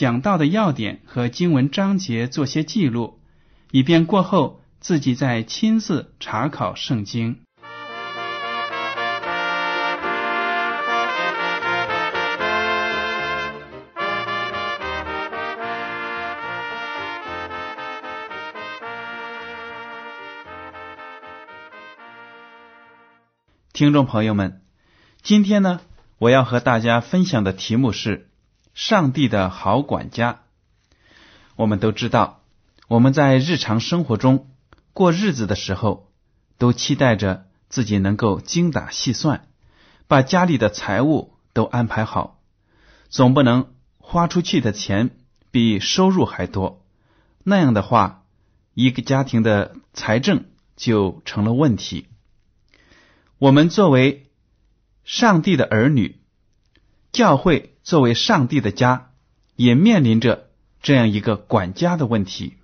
讲到的要点和经文章节做些记录，以便过后自己再亲自查考圣经。听众朋友们，今天呢，我要和大家分享的题目是“上帝的好管家”。我们都知道，我们在日常生活中过日子的时候，都期待着自己能够精打细算，把家里的财物都安排好，总不能花出去的钱比收入还多。那样的话，一个家庭的财政就成了问题。我们作为上帝的儿女，教会作为上帝的家，也面临着这样一个管家的问题。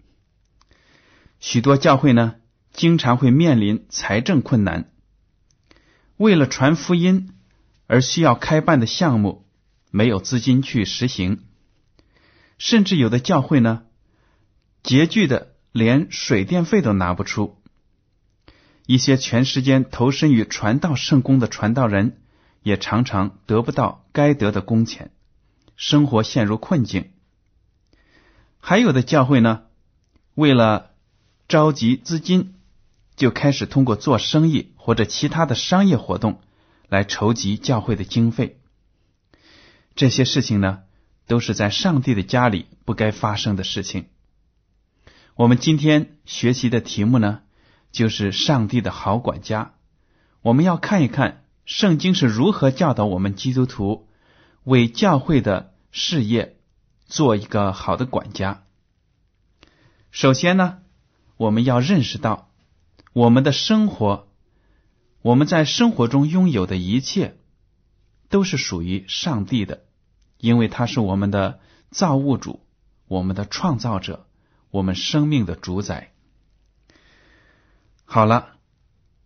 许多教会呢，经常会面临财政困难，为了传福音而需要开办的项目，没有资金去实行，甚至有的教会呢，拮据的连水电费都拿不出。一些全时间投身于传道圣功的传道人，也常常得不到该得的工钱，生活陷入困境。还有的教会呢，为了召集资金，就开始通过做生意或者其他的商业活动来筹集教会的经费。这些事情呢，都是在上帝的家里不该发生的事情。我们今天学习的题目呢？就是上帝的好管家，我们要看一看圣经是如何教导我们基督徒为教会的事业做一个好的管家。首先呢，我们要认识到我们的生活，我们在生活中拥有的一切都是属于上帝的，因为他是我们的造物主，我们的创造者，我们生命的主宰。好了，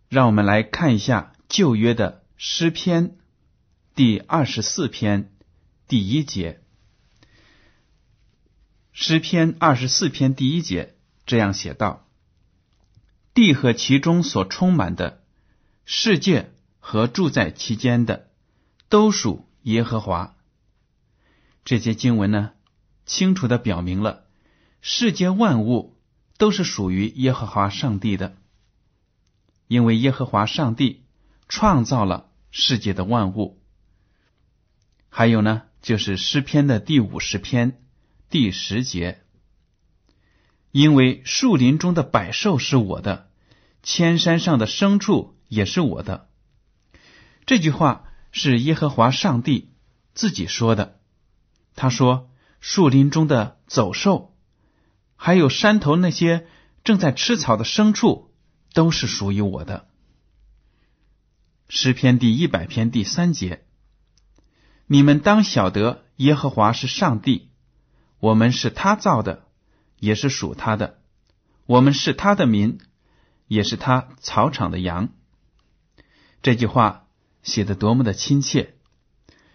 让我们来看一下旧约的诗篇第二十四篇第一节。诗篇二十四篇第一节这样写道：“地和其中所充满的世界和住在其间的，都属耶和华。”这节经文呢，清楚的表明了世界万物都是属于耶和华上帝的。因为耶和华上帝创造了世界的万物，还有呢，就是诗篇的第五十篇第十节。因为树林中的百兽是我的，千山上的牲畜也是我的。这句话是耶和华上帝自己说的。他说：“树林中的走兽，还有山头那些正在吃草的牲畜。”都是属于我的。诗篇第一百篇第三节，你们当晓得耶和华是上帝，我们是他造的，也是属他的；我们是他的民，也是他草场的羊。这句话写的多么的亲切！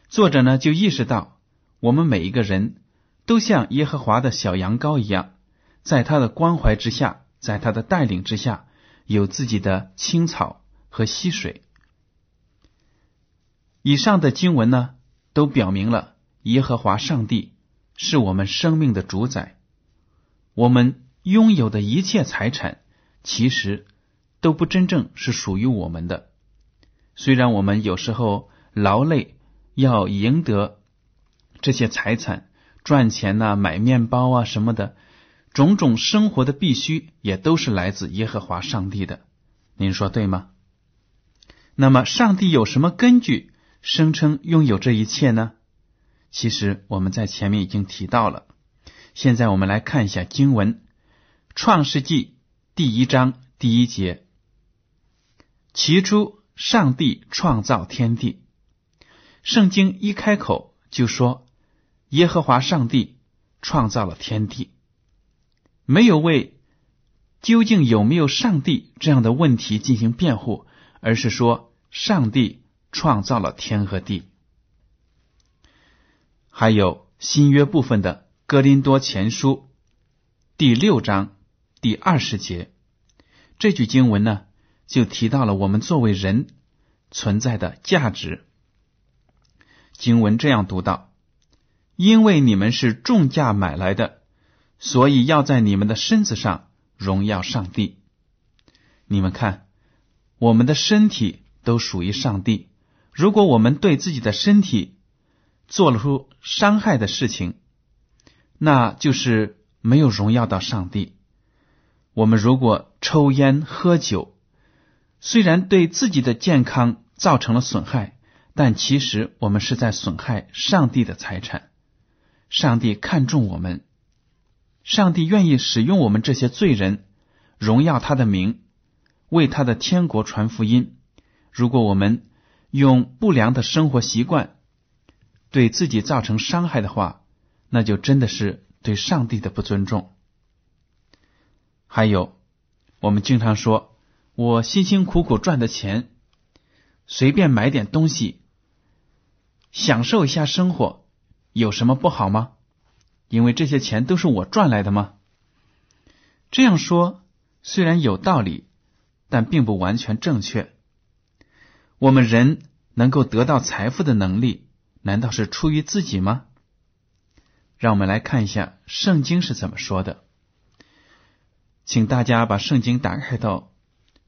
作者呢就意识到，我们每一个人都像耶和华的小羊羔一样，在他的关怀之下，在他的带领之下。有自己的青草和溪水。以上的经文呢，都表明了耶和华上帝是我们生命的主宰，我们拥有的一切财产，其实都不真正是属于我们的。虽然我们有时候劳累要赢得这些财产，赚钱呐、买面包啊什么的，种种生活的必须，也都是来自耶和华上帝的。您说对吗？那么，上帝有什么根据声称拥有这一切呢？其实我们在前面已经提到了。现在我们来看一下经文，《创世纪》第一章第一节：“起初，上帝创造天地。”圣经一开口就说：“耶和华上帝创造了天地。”没有为究竟有没有上帝这样的问题进行辩护，而是说上帝创造了天和地。还有新约部分的《哥林多前书》第六章第二十节，这句经文呢，就提到了我们作为人存在的价值。经文这样读道：“因为你们是重价买来的，所以要在你们的身子上荣耀上帝。”你们看，我们的身体都属于上帝。如果我们对自己的身体，做了出伤害的事情，那就是没有荣耀到上帝。我们如果抽烟喝酒，虽然对自己的健康造成了损害，但其实我们是在损害上帝的财产。上帝看重我们，上帝愿意使用我们这些罪人，荣耀他的名，为他的天国传福音。如果我们用不良的生活习惯，对自己造成伤害的话，那就真的是对上帝的不尊重。还有，我们经常说，我辛辛苦苦赚的钱，随便买点东西，享受一下生活，有什么不好吗？因为这些钱都是我赚来的吗？这样说虽然有道理，但并不完全正确。我们人能够得到财富的能力。难道是出于自己吗？让我们来看一下圣经是怎么说的。请大家把圣经打开到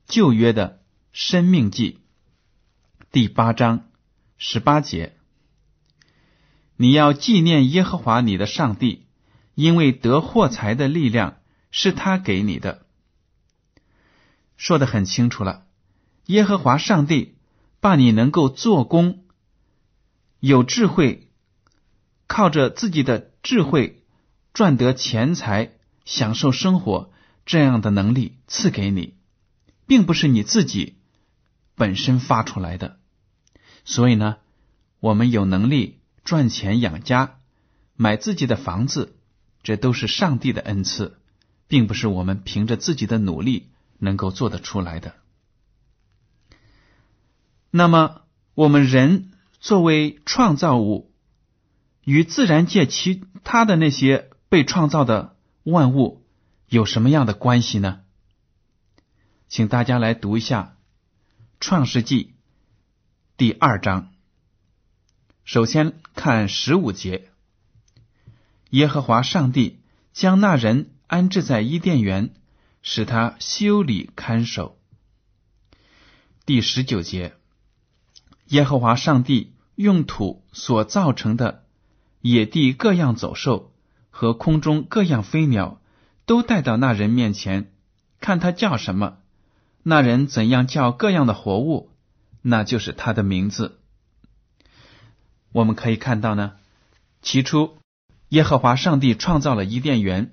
旧约的生命记第八章十八节。你要纪念耶和华你的上帝，因为得货财的力量是他给你的。说的很清楚了，耶和华上帝把你能够做工。有智慧，靠着自己的智慧赚得钱财、享受生活这样的能力赐给你，并不是你自己本身发出来的。所以呢，我们有能力赚钱养家、买自己的房子，这都是上帝的恩赐，并不是我们凭着自己的努力能够做得出来的。那么，我们人。作为创造物，与自然界其他的那些被创造的万物有什么样的关系呢？请大家来读一下《创世纪》第二章。首先看十五节：耶和华上帝将那人安置在伊甸园，使他修理看守。第十九节。耶和华上帝用土所造成的野地各样走兽和空中各样飞鸟，都带到那人面前，看他叫什么，那人怎样叫各样的活物，那就是他的名字。我们可以看到呢，起初耶和华上帝创造了伊甸园，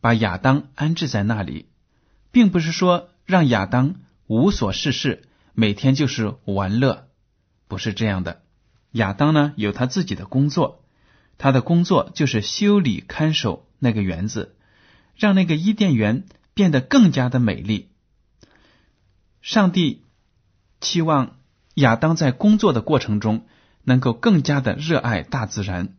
把亚当安置在那里，并不是说让亚当无所事事，每天就是玩乐。不是这样的，亚当呢有他自己的工作，他的工作就是修理看守那个园子，让那个伊甸园变得更加的美丽。上帝期望亚当在工作的过程中能够更加的热爱大自然。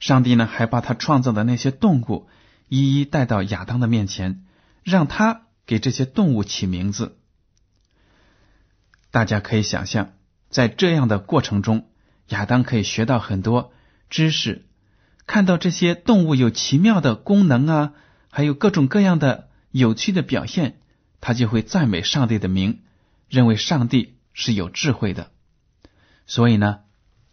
上帝呢还把他创造的那些动物一一带到亚当的面前，让他给这些动物起名字。大家可以想象。在这样的过程中，亚当可以学到很多知识，看到这些动物有奇妙的功能啊，还有各种各样的有趣的表现，他就会赞美上帝的名，认为上帝是有智慧的。所以呢，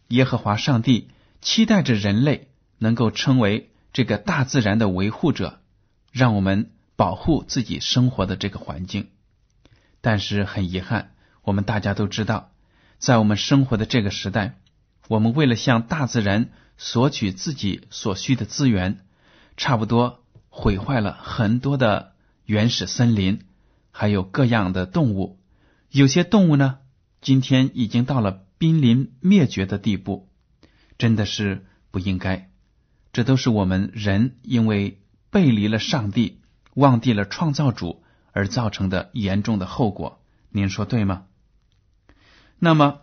耶和华上帝期待着人类能够成为这个大自然的维护者，让我们保护自己生活的这个环境。但是很遗憾，我们大家都知道，在我们生活的这个时代。我们为了向大自然索取自己所需的资源，差不多毁坏了很多的原始森林，还有各样的动物。有些动物呢，今天已经到了濒临灭绝的地步，真的是不应该。这都是我们人因为背离了上帝、忘记了创造主而造成的严重的后果。您说对吗？那么。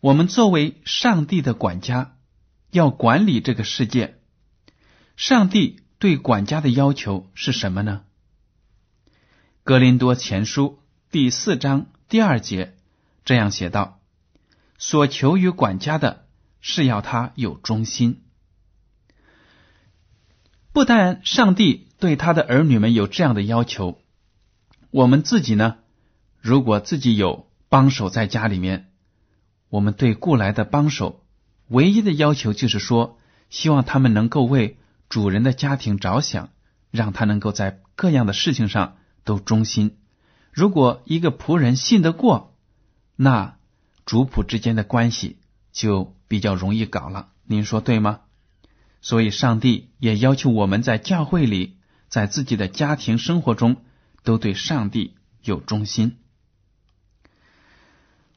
我们作为上帝的管家，要管理这个世界。上帝对管家的要求是什么呢？格林多前书第四章第二节这样写道：“所求于管家的是要他有忠心。”不但上帝对他的儿女们有这样的要求，我们自己呢？如果自己有帮手在家里面。我们对雇来的帮手唯一的要求就是说，希望他们能够为主人的家庭着想，让他能够在各样的事情上都忠心。如果一个仆人信得过，那主仆之间的关系就比较容易搞了。您说对吗？所以，上帝也要求我们在教会里，在自己的家庭生活中，都对上帝有忠心。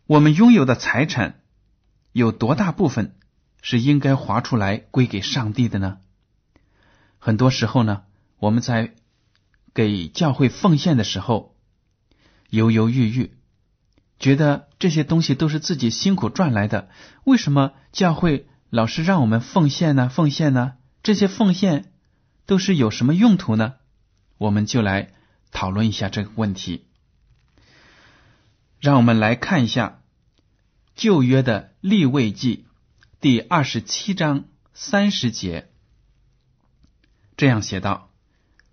我们拥有的财产有多大部分是应该划出来归给上帝的呢？很多时候呢，我们在给教会奉献的时候犹犹豫豫，觉得这些东西都是自己辛苦赚来的，为什么教会老是让我们奉献呢？奉献呢？这些奉献都是有什么用途呢？我们就来讨论一下这个问题。让我们来看一下旧约的立位记第二十七章三十节，这样写道：“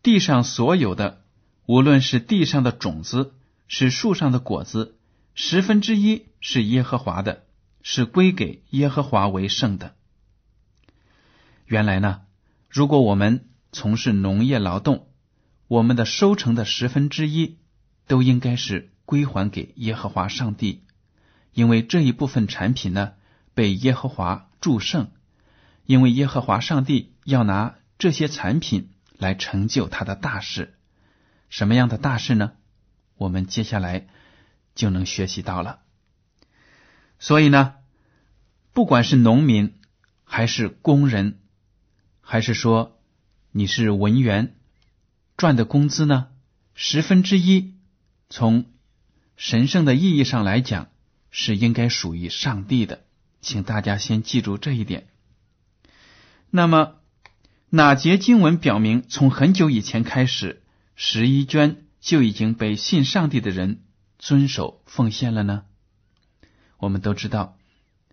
地上所有的，无论是地上的种子，是树上的果子，十分之一是耶和华的，是归给耶和华为圣的。”原来呢，如果我们从事农业劳动，我们的收成的十分之一都应该是。归还给耶和华上帝，因为这一部分产品呢被耶和华祝圣，因为耶和华上帝要拿这些产品来成就他的大事。什么样的大事呢？我们接下来就能学习到了。所以呢，不管是农民，还是工人，还是说你是文员，赚的工资呢，十分之一从。神圣的意义上来讲，是应该属于上帝的，请大家先记住这一点。那么，哪节经文表明从很久以前开始，十一捐就已经被信上帝的人遵守奉献了呢？我们都知道，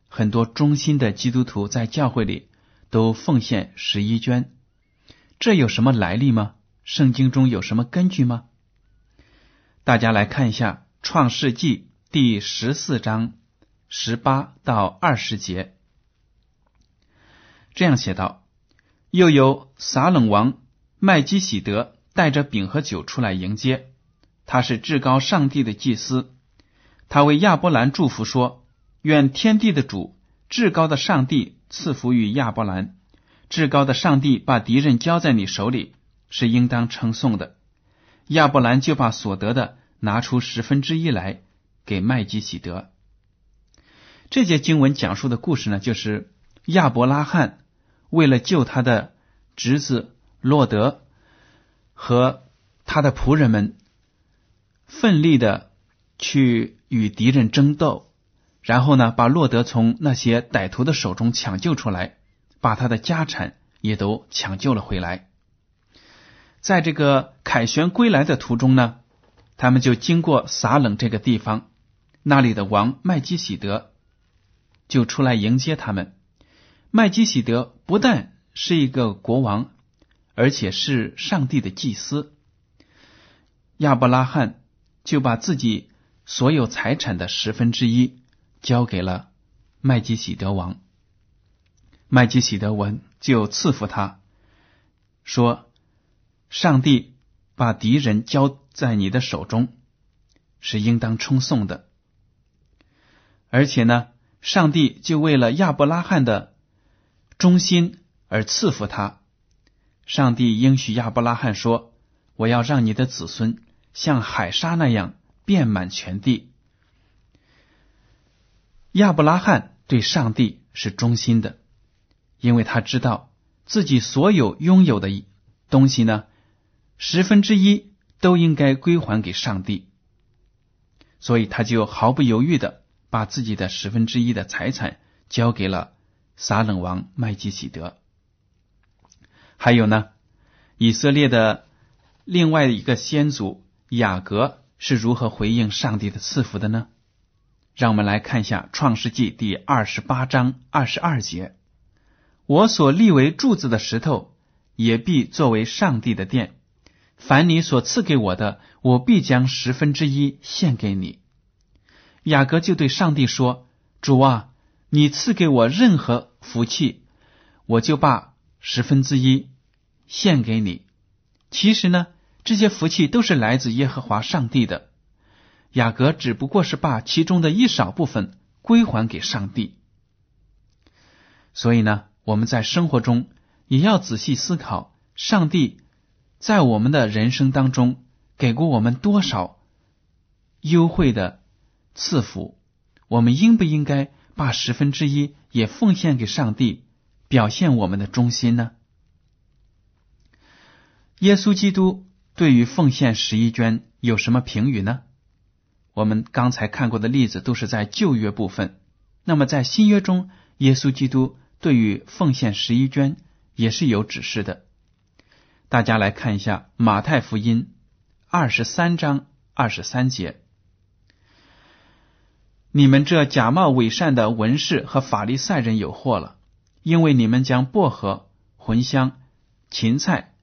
很多忠心的基督徒在教会里都奉献十一捐，这有什么来历吗？圣经中有什么根据吗？大家来看一下。创世纪第十四章十八到二十节，这样写道：又有撒冷王麦基喜德带着饼和酒出来迎接，他是至高上帝的祭司。他为亚伯兰祝福说：“愿天地的主、至高的上帝赐福于亚伯兰。至高的上帝把敌人交在你手里，是应当称颂的。”亚伯兰就把所得的。拿出十分之一来给麦基喜德。这节经文讲述的故事呢，就是亚伯拉罕为了救他的侄子洛德和他的仆人们，奋力的去与敌人争斗，然后呢，把洛德从那些歹徒的手中抢救出来，把他的家产也都抢救了回来。在这个凯旋归来的途中呢。他们就经过撒冷这个地方，那里的王麦基喜德就出来迎接他们。麦基喜德不但是一个国王，而且是上帝的祭司。亚伯拉罕就把自己所有财产的十分之一交给了麦基喜德王。麦基喜德文就赐福他，说：“上帝把敌人交在你的手中，是应当称颂的。而且呢，上帝就为了亚伯拉罕的忠心而赐福他。上帝应许亚伯拉罕说：‘我要让你的子孙像海沙那样遍满全地。’亚伯拉罕对上帝是忠心的。”因为他知道自己所有拥有的东西呢，十分之一都应该归还给上帝，所以他就毫不犹豫的把自己的十分之一的财产交给了撒冷王麦基喜德。还有呢，以色列的另外一个先祖雅各是如何回应上帝的赐福的呢？让我们来看一下《创世纪》第二十八章二十二节。我所立为柱子的石头，也必作为上帝的殿。凡你所赐给我的，我必将十分之一献给你。雅各就对上帝说：“主啊，你赐给我任何福气，我就把十分之一献给你。其实呢，这些福气都是来自耶和华上帝的。雅各只不过是把其中的一少部分归还给上帝。所以呢。”我们在生活中也要仔细思考，上帝在我们的人生当中给过我们多少优惠的赐福，我们应不应该把十分之一也奉献给上帝，表现我们的忠心呢？耶稣基督对于奉献十一捐有什么评语呢？我们刚才看过的例子都是在旧约部分，那么在新约中，耶稣基督。对于奉献十一捐也是有指示的。大家来看一下《马太福音》二十三章二十三节：“你们这假冒伪善的文士和法利赛人有祸了，因为你们将薄荷、茴香、芹菜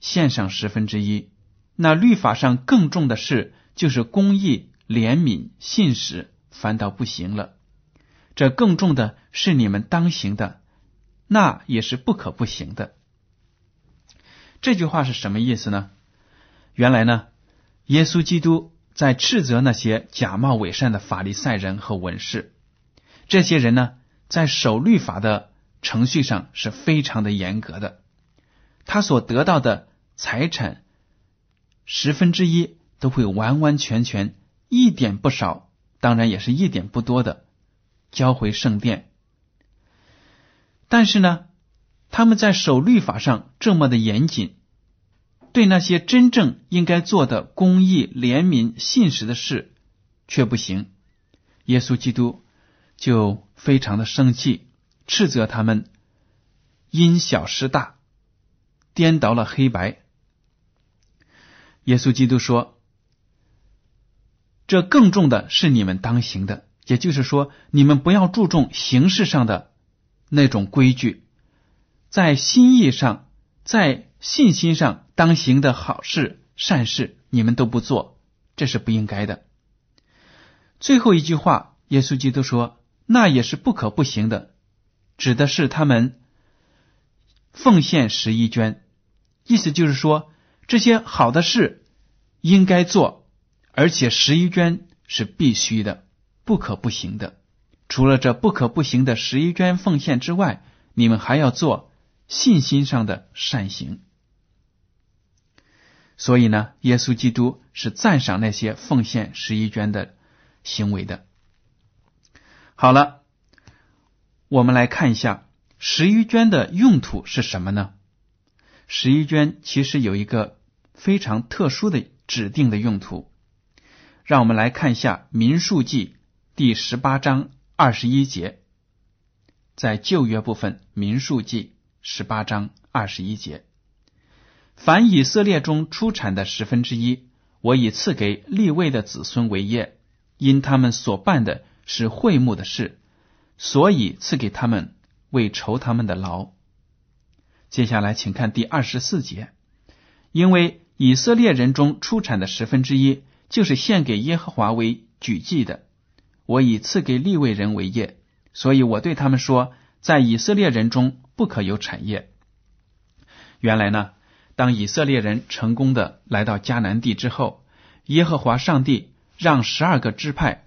献上十分之一，那律法上更重的事，就是公义、怜悯、信实，反倒不行了。”这更重的是你们当行的，那也是不可不行的。这句话是什么意思呢？原来呢，耶稣基督在斥责那些假冒伪善的法利赛人和文士。这些人呢，在守律法的程序上是非常的严格的。他所得到的财产十分之一都会完完全全一点不少，当然也是一点不多的。交回圣殿，但是呢，他们在守律法上这么的严谨，对那些真正应该做的公义、怜悯、信实的事却不行。耶稣基督就非常的生气，斥责他们因小失大，颠倒了黑白。耶稣基督说：“这更重的是你们当行的。”也就是说，你们不要注重形式上的那种规矩，在心意上、在信心上当行的好事、善事，你们都不做，这是不应该的。最后一句话，耶稣基督说：“那也是不可不行的。”指的是他们奉献十一捐，意思就是说，这些好的事应该做，而且十一捐是必须的。不可不行的，除了这不可不行的十一捐奉献之外，你们还要做信心上的善行。所以呢，耶稣基督是赞赏那些奉献十一捐的行为的。好了，我们来看一下十一捐的用途是什么呢？十一捐其实有一个非常特殊的指定的用途，让我们来看一下《民数记》。第十八章二十一节，在旧约部分民数记十八章二十一节，凡以色列中出产的十分之一，我以赐给立位的子孙为业，因他们所办的是会幕的事，所以赐给他们为酬他们的劳。接下来，请看第二十四节。因为以色列人中出产的十分之一，就是献给耶和华为举祭的，我以赐给立位人为业，所以我对他们说，在以色列人中不可有产业。原来呢，当以色列人成功的来到迦南地之后，耶和华上帝让十二个支派，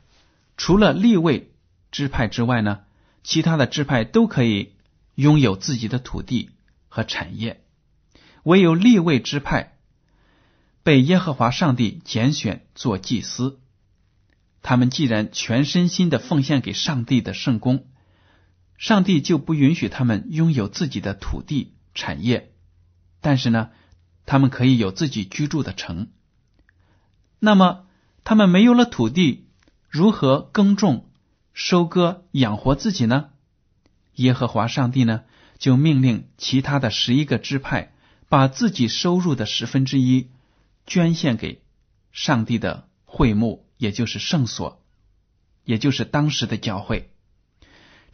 除了立位支派之外呢，其他的支派都可以拥有自己的土地和产业。唯有立位支派被耶和华上帝拣选做祭司，他们既然全身心的奉献给上帝的圣功，上帝就不允许他们拥有自己的土地产业，但是呢，他们可以有自己居住的城。那么，他们没有了土地，如何耕种、收割、养活自己呢？耶和华上帝呢，就命令其他的十一个支派。把自己收入的十分之一捐献给上帝的会幕，也就是圣所，也就是当时的教会。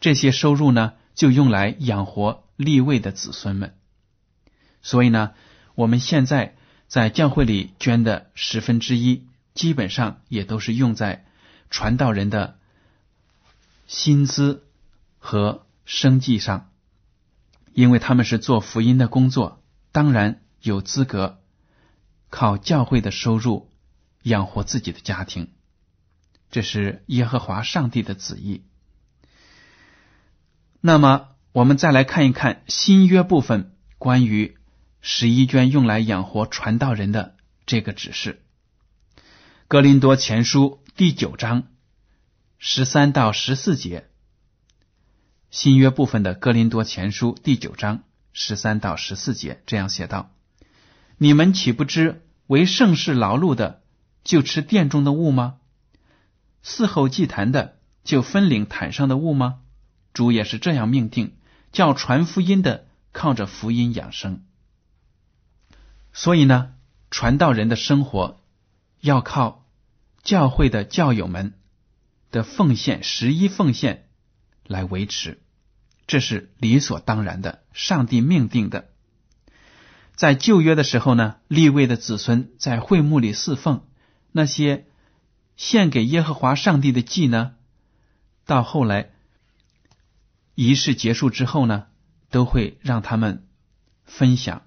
这些收入呢，就用来养活立位的子孙们。所以呢，我们现在在教会里捐的十分之一，基本上也都是用在传道人的薪资和生计上，因为他们是做福音的工作。当然有资格靠教会的收入养活自己的家庭，这是耶和华上帝的旨意。那么，我们再来看一看新约部分关于十一卷用来养活传道人的这个指示，《格林多前书》第九章十三到十四节。新约部分的《格林多前书》第九章。十三到十四节这样写道：“你们岂不知为盛世劳碌的就吃殿中的物吗？伺候祭坛的就分领坛上的物吗？主也是这样命定，叫传福音的靠着福音养生。所以呢，传道人的生活要靠教会的教友们的奉献，十一奉献来维持。”这是理所当然的，上帝命定的。在旧约的时候呢，立位的子孙在会幕里侍奉，那些献给耶和华上帝的祭呢，到后来仪式结束之后呢，都会让他们分享，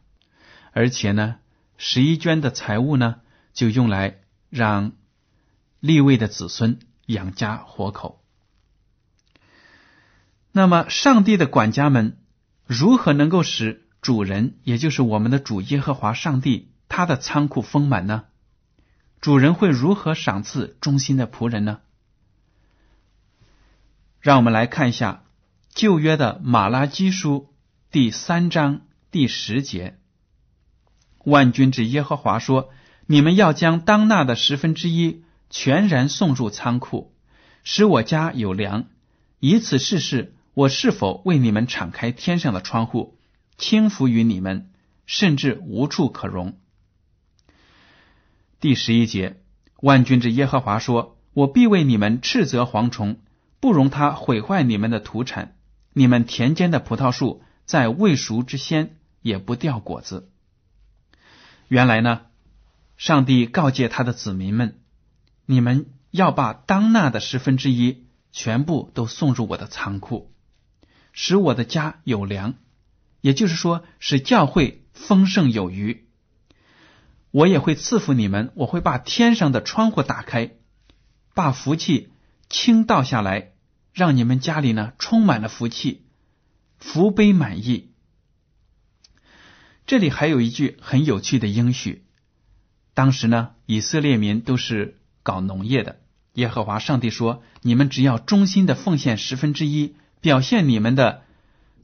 而且呢，十一捐的财物呢，就用来让立位的子孙养家活口。那么，上帝的管家们如何能够使主人，也就是我们的主耶和华上帝，他的仓库丰满呢？主人会如何赏赐忠心的仆人呢？让我们来看一下旧约的马拉基书第三章第十节：“万军之耶和华说：你们要将当纳的十分之一全然送入仓库，使我家有粮，以此试试。”我是否为你们敞开天上的窗户，倾福于你们，甚至无处可容？第十一节，万军之耶和华说：“我必为你们斥责蝗虫，不容它毁坏你们的土产。你们田间的葡萄树在未熟之先也不掉果子。”原来呢，上帝告诫他的子民们：“你们要把当纳的十分之一全部都送入我的仓库。”使我的家有粮，也就是说，使教会丰盛有余。我也会赐福你们，我会把天上的窗户打开，把福气倾倒下来，让你们家里呢充满了福气，福杯满溢。这里还有一句很有趣的应许：当时呢，以色列民都是搞农业的，耶和华上帝说：“你们只要忠心的奉献十分之一。”表现你们的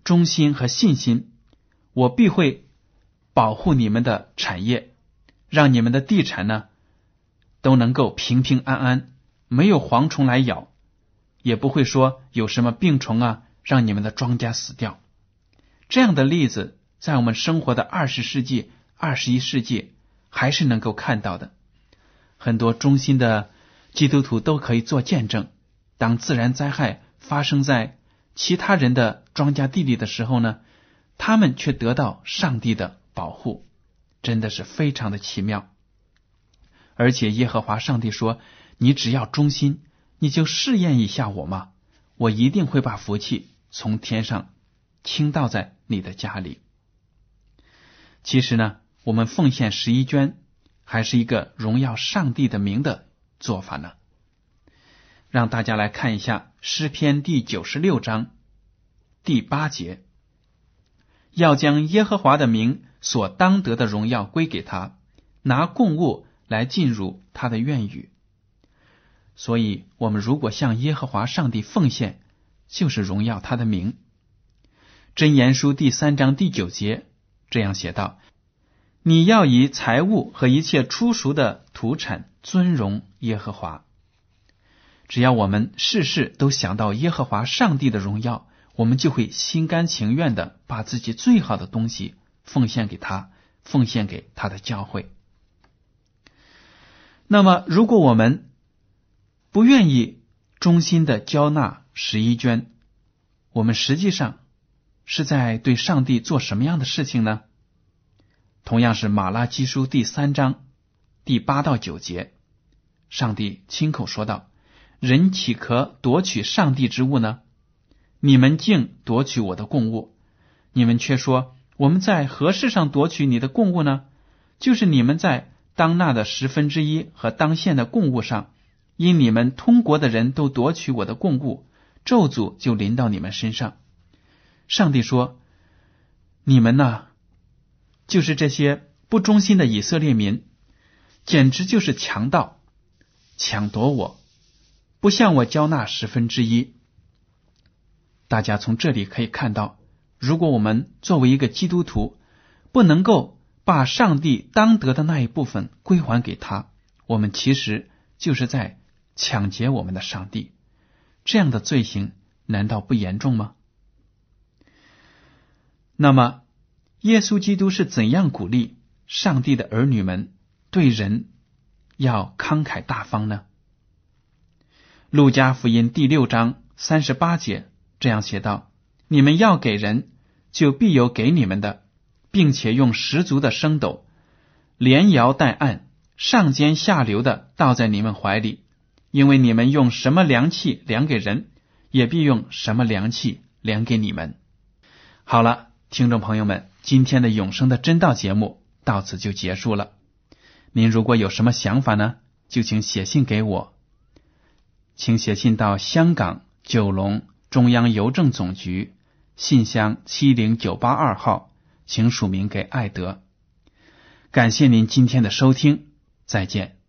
忠心和信心，我必会保护你们的产业，让你们的地产呢都能够平平安安，没有蝗虫来咬，也不会说有什么病虫啊让你们的庄稼死掉。这样的例子在我们生活的二十世纪、二十一世纪还是能够看到的。很多忠心的基督徒都可以做见证。当自然灾害发生在其他人的庄稼地里的时候呢，他们却得到上帝的保护，真的是非常的奇妙。而且耶和华上帝说：“你只要忠心，你就试验一下我嘛，我一定会把福气从天上倾倒在你的家里。”其实呢，我们奉献十一捐，还是一个荣耀上帝的名的做法呢。让大家来看一下诗篇第九十六章第八节：“要将耶和华的名所当得的荣耀归给他，拿供物。”来进入他的愿语，所以我们如果向耶和华上帝奉献，就是荣耀他的名。真言书第三章第九节这样写道：“你要以财物和一切出熟的土产尊荣耶和华。”只要我们事事都想到耶和华上帝的荣耀，我们就会心甘情愿的把自己最好的东西奉献给他，奉献给他的教会。那么，如果我们不愿意衷心的交纳十一捐，我们实际上是在对上帝做什么样的事情呢？同样是马拉基书第三章第八到九节，上帝亲口说道：“人岂可夺取上帝之物呢？你们竟夺取我的供物，你们却说我们在何事上夺取你的供物呢？就是你们在。”当纳的十分之一和当献的供物上，因你们通国的人都夺取我的供物，咒诅就临到你们身上。上帝说：“你们呐，就是这些不忠心的以色列民，简直就是强盗，抢夺我，不向我交纳十分之一。”大家从这里可以看到，如果我们作为一个基督徒，不能够。把上帝当得的那一部分归还给他，我们其实就是在抢劫我们的上帝。这样的罪行难道不严重吗？那么，耶稣基督是怎样鼓励上帝的儿女们对人要慷慨大方呢？路加福音第六章三十八节这样写道：“你们要给人，就必有给你们的。”并且用十足的升斗，连摇带按，上尖下流的倒在你们怀里，因为你们用什么量器量给人，也必用什么量器量给你们。好了，听众朋友们，今天的永生的真道节目到此就结束了。您如果有什么想法呢，就请写信给我，请写信到香港九龙中央邮政总局信箱七零九八二号。请署名给艾德。感谢您今天的收听，再见。